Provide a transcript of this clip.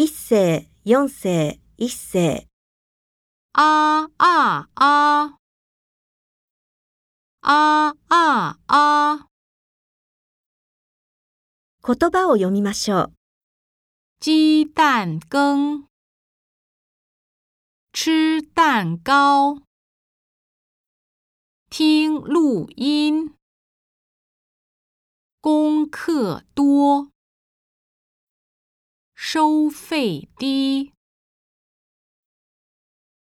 一世、四世、一世。啊啊啊！啊啊啊！言葉を読みましょう。鸡蛋羹，吃蛋糕，听录音，功课多，收费低。